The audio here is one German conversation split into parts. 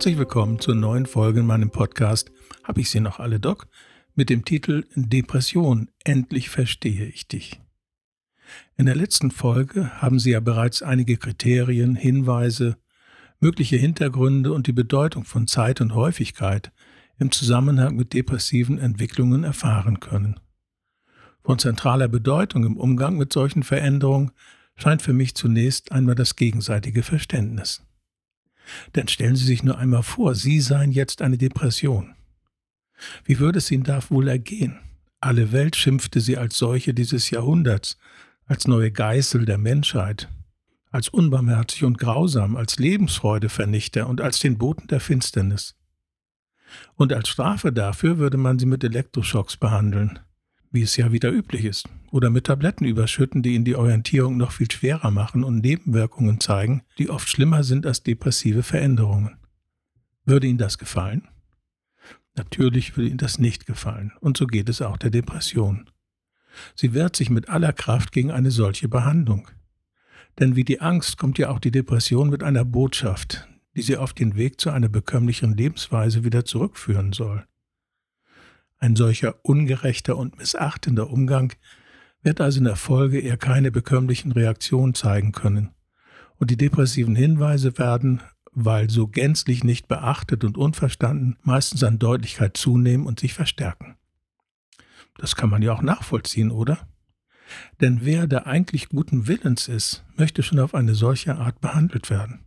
Herzlich willkommen zur neuen Folge in meinem Podcast Habe ich sie noch alle, Doc? mit dem Titel Depression, endlich verstehe ich dich. In der letzten Folge haben Sie ja bereits einige Kriterien, Hinweise, mögliche Hintergründe und die Bedeutung von Zeit und Häufigkeit im Zusammenhang mit depressiven Entwicklungen erfahren können. Von zentraler Bedeutung im Umgang mit solchen Veränderungen scheint für mich zunächst einmal das gegenseitige Verständnis. Denn stellen Sie sich nur einmal vor, Sie seien jetzt eine Depression. Wie würde es Ihnen da wohl ergehen? Alle Welt schimpfte Sie als solche dieses Jahrhunderts, als neue Geißel der Menschheit, als unbarmherzig und grausam, als Lebensfreudevernichter und als den Boten der Finsternis. Und als Strafe dafür würde man sie mit Elektroschocks behandeln, wie es ja wieder üblich ist, oder mit Tabletten überschütten, die ihnen die Orientierung noch viel schwerer machen und Nebenwirkungen zeigen, die oft schlimmer sind als depressive Veränderungen. Würde Ihnen das gefallen? Natürlich würde Ihnen das nicht gefallen, und so geht es auch der Depression. Sie wehrt sich mit aller Kraft gegen eine solche Behandlung. Denn wie die Angst kommt ja auch die Depression mit einer Botschaft, die sie auf den Weg zu einer bekömmlichen Lebensweise wieder zurückführen soll. Ein solcher ungerechter und missachtender Umgang wird also in der Folge eher keine bekömmlichen Reaktionen zeigen können. Und die depressiven Hinweise werden, weil so gänzlich nicht beachtet und unverstanden, meistens an Deutlichkeit zunehmen und sich verstärken. Das kann man ja auch nachvollziehen, oder? Denn wer der eigentlich guten Willens ist, möchte schon auf eine solche Art behandelt werden.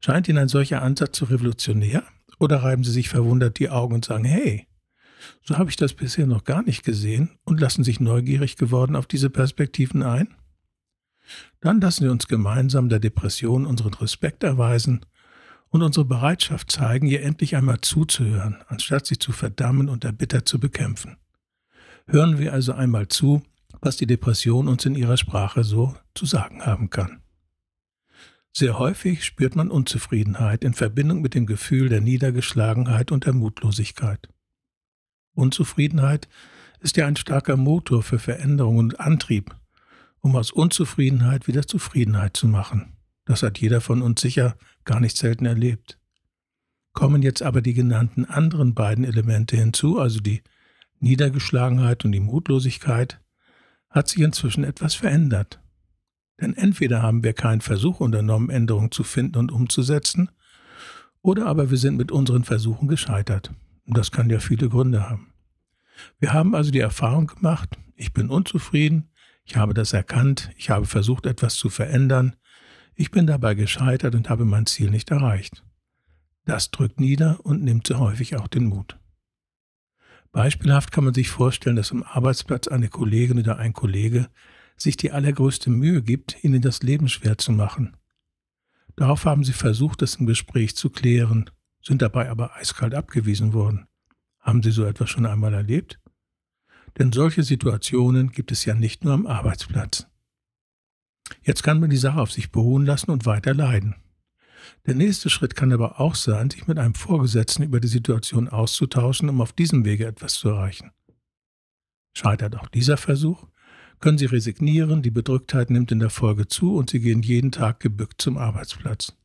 Scheint Ihnen ein solcher Ansatz zu revolutionär? Oder reiben Sie sich verwundert die Augen und sagen, hey, so habe ich das bisher noch gar nicht gesehen und lassen sich neugierig geworden auf diese Perspektiven ein? Dann lassen Sie uns gemeinsam der Depression unseren Respekt erweisen und unsere Bereitschaft zeigen, ihr endlich einmal zuzuhören, anstatt sie zu verdammen und erbittert zu bekämpfen. Hören wir also einmal zu, was die Depression uns in ihrer Sprache so zu sagen haben kann. Sehr häufig spürt man Unzufriedenheit in Verbindung mit dem Gefühl der Niedergeschlagenheit und der Mutlosigkeit. Unzufriedenheit ist ja ein starker Motor für Veränderung und Antrieb, um aus Unzufriedenheit wieder Zufriedenheit zu machen. Das hat jeder von uns sicher gar nicht selten erlebt. Kommen jetzt aber die genannten anderen beiden Elemente hinzu, also die Niedergeschlagenheit und die Mutlosigkeit, hat sich inzwischen etwas verändert. Denn entweder haben wir keinen Versuch unternommen, Änderungen zu finden und umzusetzen, oder aber wir sind mit unseren Versuchen gescheitert. Und das kann ja viele Gründe haben. Wir haben also die Erfahrung gemacht, ich bin unzufrieden, ich habe das erkannt, ich habe versucht, etwas zu verändern, ich bin dabei gescheitert und habe mein Ziel nicht erreicht. Das drückt nieder und nimmt so häufig auch den Mut. Beispielhaft kann man sich vorstellen, dass am Arbeitsplatz eine Kollegin oder ein Kollege sich die allergrößte Mühe gibt, ihnen das Leben schwer zu machen. Darauf haben sie versucht, das im Gespräch zu klären, sind dabei aber eiskalt abgewiesen worden. Haben Sie so etwas schon einmal erlebt? Denn solche Situationen gibt es ja nicht nur am Arbeitsplatz. Jetzt kann man die Sache auf sich beruhen lassen und weiter leiden. Der nächste Schritt kann aber auch sein, sich mit einem Vorgesetzten über die Situation auszutauschen, um auf diesem Wege etwas zu erreichen. Scheitert auch dieser Versuch, können sie resignieren, die Bedrücktheit nimmt in der Folge zu und sie gehen jeden Tag gebückt zum Arbeitsplatz.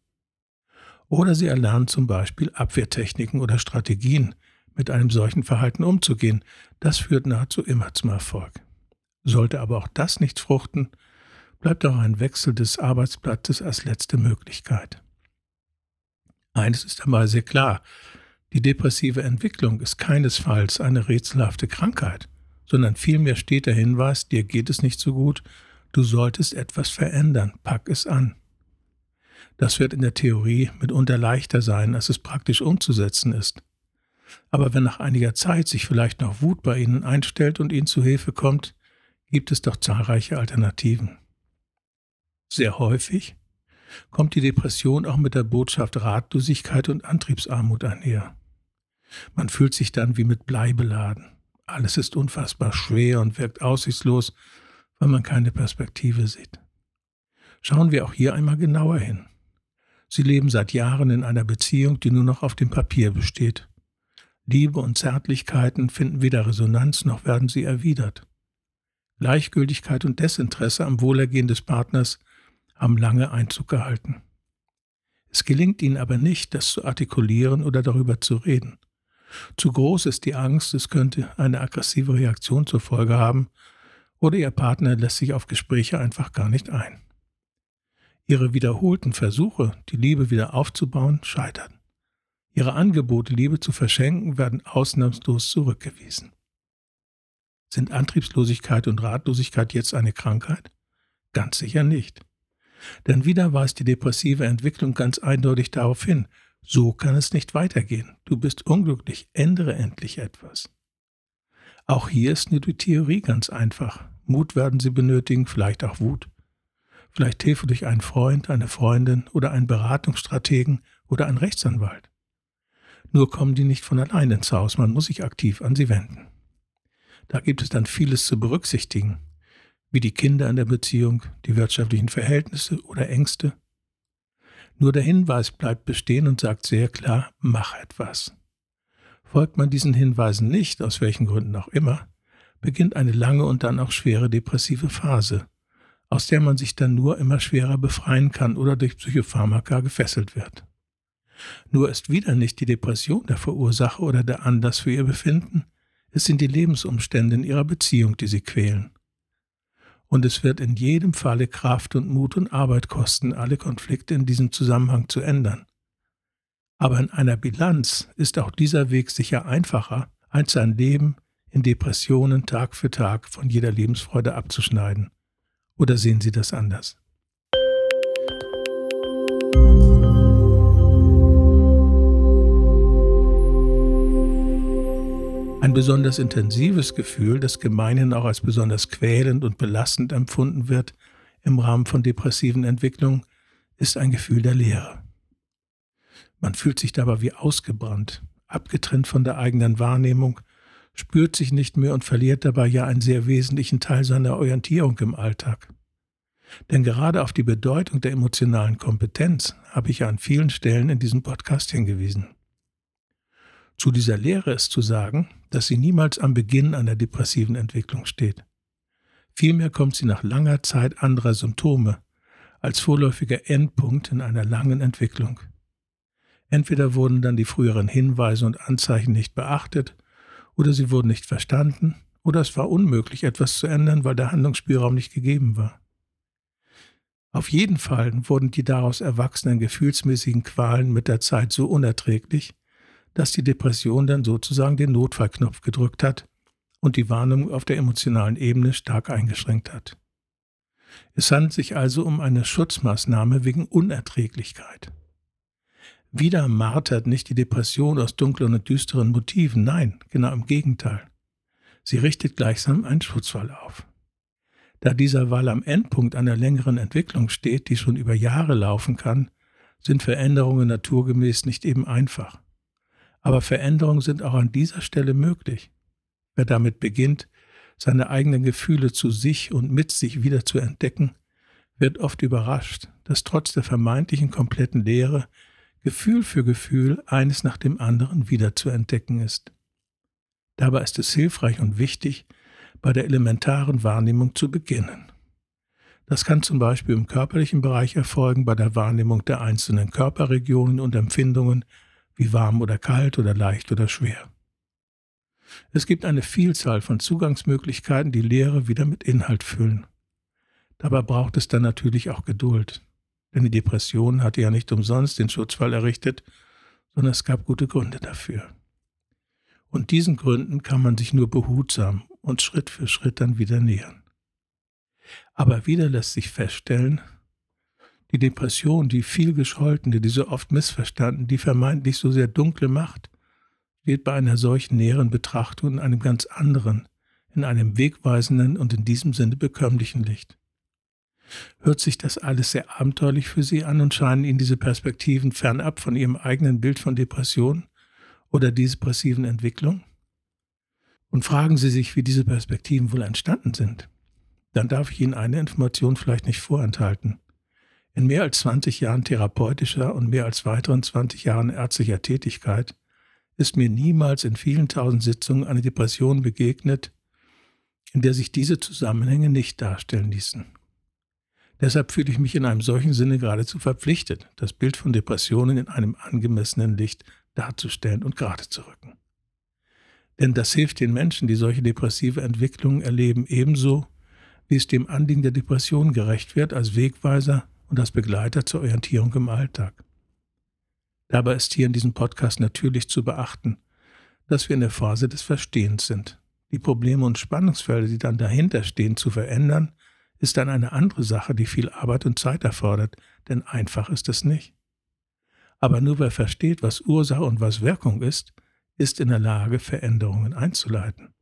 Oder sie erlernen zum Beispiel Abwehrtechniken oder Strategien, mit einem solchen Verhalten umzugehen. Das führt nahezu immer zum Erfolg. Sollte aber auch das nicht fruchten, bleibt auch ein Wechsel des Arbeitsplatzes als letzte Möglichkeit. Eines ist dabei sehr klar, die depressive Entwicklung ist keinesfalls eine rätselhafte Krankheit sondern vielmehr steht der Hinweis, dir geht es nicht so gut, du solltest etwas verändern, pack es an. Das wird in der Theorie mitunter leichter sein, als es praktisch umzusetzen ist. Aber wenn nach einiger Zeit sich vielleicht noch Wut bei Ihnen einstellt und Ihnen zu Hilfe kommt, gibt es doch zahlreiche Alternativen. Sehr häufig kommt die Depression auch mit der Botschaft Ratlosigkeit und Antriebsarmut einher. Man fühlt sich dann wie mit Blei beladen. Alles ist unfassbar schwer und wirkt aussichtslos, weil man keine Perspektive sieht. Schauen wir auch hier einmal genauer hin. Sie leben seit Jahren in einer Beziehung, die nur noch auf dem Papier besteht. Liebe und Zärtlichkeiten finden weder Resonanz noch werden sie erwidert. Gleichgültigkeit und Desinteresse am Wohlergehen des Partners haben lange Einzug gehalten. Es gelingt ihnen aber nicht, das zu artikulieren oder darüber zu reden. Zu groß ist die Angst, es könnte eine aggressive Reaktion zur Folge haben, oder ihr Partner lässt sich auf Gespräche einfach gar nicht ein. Ihre wiederholten Versuche, die Liebe wieder aufzubauen, scheitern. Ihre Angebote, Liebe zu verschenken, werden ausnahmslos zurückgewiesen. Sind Antriebslosigkeit und Ratlosigkeit jetzt eine Krankheit? Ganz sicher nicht. Denn wieder weist die depressive Entwicklung ganz eindeutig darauf hin, so kann es nicht weitergehen. Du bist unglücklich, ändere endlich etwas. Auch hier ist nur die Theorie ganz einfach. Mut werden sie benötigen, vielleicht auch Wut. Vielleicht Hilfe durch einen Freund, eine Freundin oder einen Beratungsstrategen oder einen Rechtsanwalt. Nur kommen die nicht von allein ins Haus, man muss sich aktiv an sie wenden. Da gibt es dann vieles zu berücksichtigen, wie die Kinder in der Beziehung, die wirtschaftlichen Verhältnisse oder Ängste. Nur der Hinweis bleibt bestehen und sagt sehr klar, mach etwas. Folgt man diesen Hinweisen nicht, aus welchen Gründen auch immer, beginnt eine lange und dann auch schwere depressive Phase, aus der man sich dann nur immer schwerer befreien kann oder durch Psychopharmaka gefesselt wird. Nur ist wieder nicht die Depression der Verursacher oder der Anlass für ihr Befinden, es sind die Lebensumstände in ihrer Beziehung, die sie quälen. Und es wird in jedem Falle Kraft und Mut und Arbeit kosten, alle Konflikte in diesem Zusammenhang zu ändern. Aber in einer Bilanz ist auch dieser Weg sicher einfacher, als sein Leben in Depressionen Tag für Tag von jeder Lebensfreude abzuschneiden. Oder sehen Sie das anders? Ein besonders intensives Gefühl, das gemeinhin auch als besonders quälend und belastend empfunden wird im Rahmen von depressiven Entwicklungen, ist ein Gefühl der Leere. Man fühlt sich dabei wie ausgebrannt, abgetrennt von der eigenen Wahrnehmung, spürt sich nicht mehr und verliert dabei ja einen sehr wesentlichen Teil seiner Orientierung im Alltag. Denn gerade auf die Bedeutung der emotionalen Kompetenz habe ich ja an vielen Stellen in diesem Podcast hingewiesen. Zu dieser Lehre ist zu sagen, dass sie niemals am Beginn einer depressiven Entwicklung steht. Vielmehr kommt sie nach langer Zeit anderer Symptome als vorläufiger Endpunkt in einer langen Entwicklung. Entweder wurden dann die früheren Hinweise und Anzeichen nicht beachtet, oder sie wurden nicht verstanden, oder es war unmöglich, etwas zu ändern, weil der Handlungsspielraum nicht gegeben war. Auf jeden Fall wurden die daraus erwachsenen gefühlsmäßigen Qualen mit der Zeit so unerträglich, dass die Depression dann sozusagen den Notfallknopf gedrückt hat und die Warnung auf der emotionalen Ebene stark eingeschränkt hat. Es handelt sich also um eine Schutzmaßnahme wegen Unerträglichkeit. Wieder martert nicht die Depression aus dunklen und düsteren Motiven, nein, genau im Gegenteil. Sie richtet gleichsam einen Schutzwall auf. Da dieser Wall am Endpunkt einer längeren Entwicklung steht, die schon über Jahre laufen kann, sind Veränderungen naturgemäß nicht eben einfach. Aber Veränderungen sind auch an dieser Stelle möglich. Wer damit beginnt, seine eigenen Gefühle zu sich und mit sich wieder zu entdecken, wird oft überrascht, dass trotz der vermeintlichen kompletten Leere Gefühl für Gefühl eines nach dem anderen wieder zu entdecken ist. Dabei ist es hilfreich und wichtig, bei der elementaren Wahrnehmung zu beginnen. Das kann zum Beispiel im körperlichen Bereich erfolgen, bei der Wahrnehmung der einzelnen Körperregionen und Empfindungen wie warm oder kalt oder leicht oder schwer. Es gibt eine Vielzahl von Zugangsmöglichkeiten, die Lehre wieder mit Inhalt füllen. Dabei braucht es dann natürlich auch Geduld, denn die Depression hatte ja nicht umsonst den Schutzfall errichtet, sondern es gab gute Gründe dafür. Und diesen Gründen kann man sich nur behutsam und Schritt für Schritt dann wieder nähern. Aber wieder lässt sich feststellen, die Depression, die viel gescholtene, die so oft missverstanden, die vermeintlich so sehr dunkle Macht, wird bei einer solchen näheren Betrachtung in einem ganz anderen, in einem wegweisenden und in diesem Sinne bekömmlichen Licht. Hört sich das alles sehr abenteuerlich für Sie an und scheinen Ihnen diese Perspektiven fernab von Ihrem eigenen Bild von Depression oder depressiven Entwicklung? Und fragen Sie sich, wie diese Perspektiven wohl entstanden sind. Dann darf ich Ihnen eine Information vielleicht nicht vorenthalten. In mehr als 20 Jahren therapeutischer und mehr als weiteren 20 Jahren ärztlicher Tätigkeit ist mir niemals in vielen tausend Sitzungen eine Depression begegnet, in der sich diese Zusammenhänge nicht darstellen ließen. Deshalb fühle ich mich in einem solchen Sinne geradezu verpflichtet, das Bild von Depressionen in einem angemessenen Licht darzustellen und gerade zu rücken. Denn das hilft den Menschen, die solche depressive Entwicklungen erleben, ebenso, wie es dem Anliegen der Depression gerecht wird, als Wegweiser und als Begleiter zur Orientierung im Alltag. Dabei ist hier in diesem Podcast natürlich zu beachten, dass wir in der Phase des Verstehens sind. Die Probleme und Spannungsfelder, die dann dahinter stehen, zu verändern, ist dann eine andere Sache, die viel Arbeit und Zeit erfordert, denn einfach ist es nicht. Aber nur wer versteht, was Ursache und was Wirkung ist, ist in der Lage, Veränderungen einzuleiten.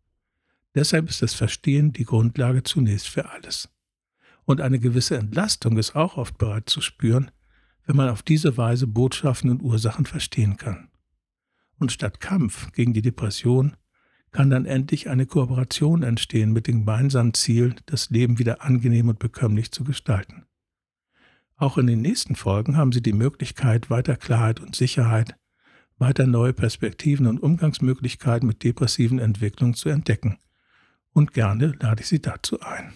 Deshalb ist das Verstehen die Grundlage zunächst für alles. Und eine gewisse Entlastung ist auch oft bereit zu spüren, wenn man auf diese Weise Botschaften und Ursachen verstehen kann. Und statt Kampf gegen die Depression kann dann endlich eine Kooperation entstehen mit dem gemeinsamen Ziel, das Leben wieder angenehm und bekömmlich zu gestalten. Auch in den nächsten Folgen haben Sie die Möglichkeit, weiter Klarheit und Sicherheit, weiter neue Perspektiven und Umgangsmöglichkeiten mit depressiven Entwicklungen zu entdecken. Und gerne lade ich Sie dazu ein.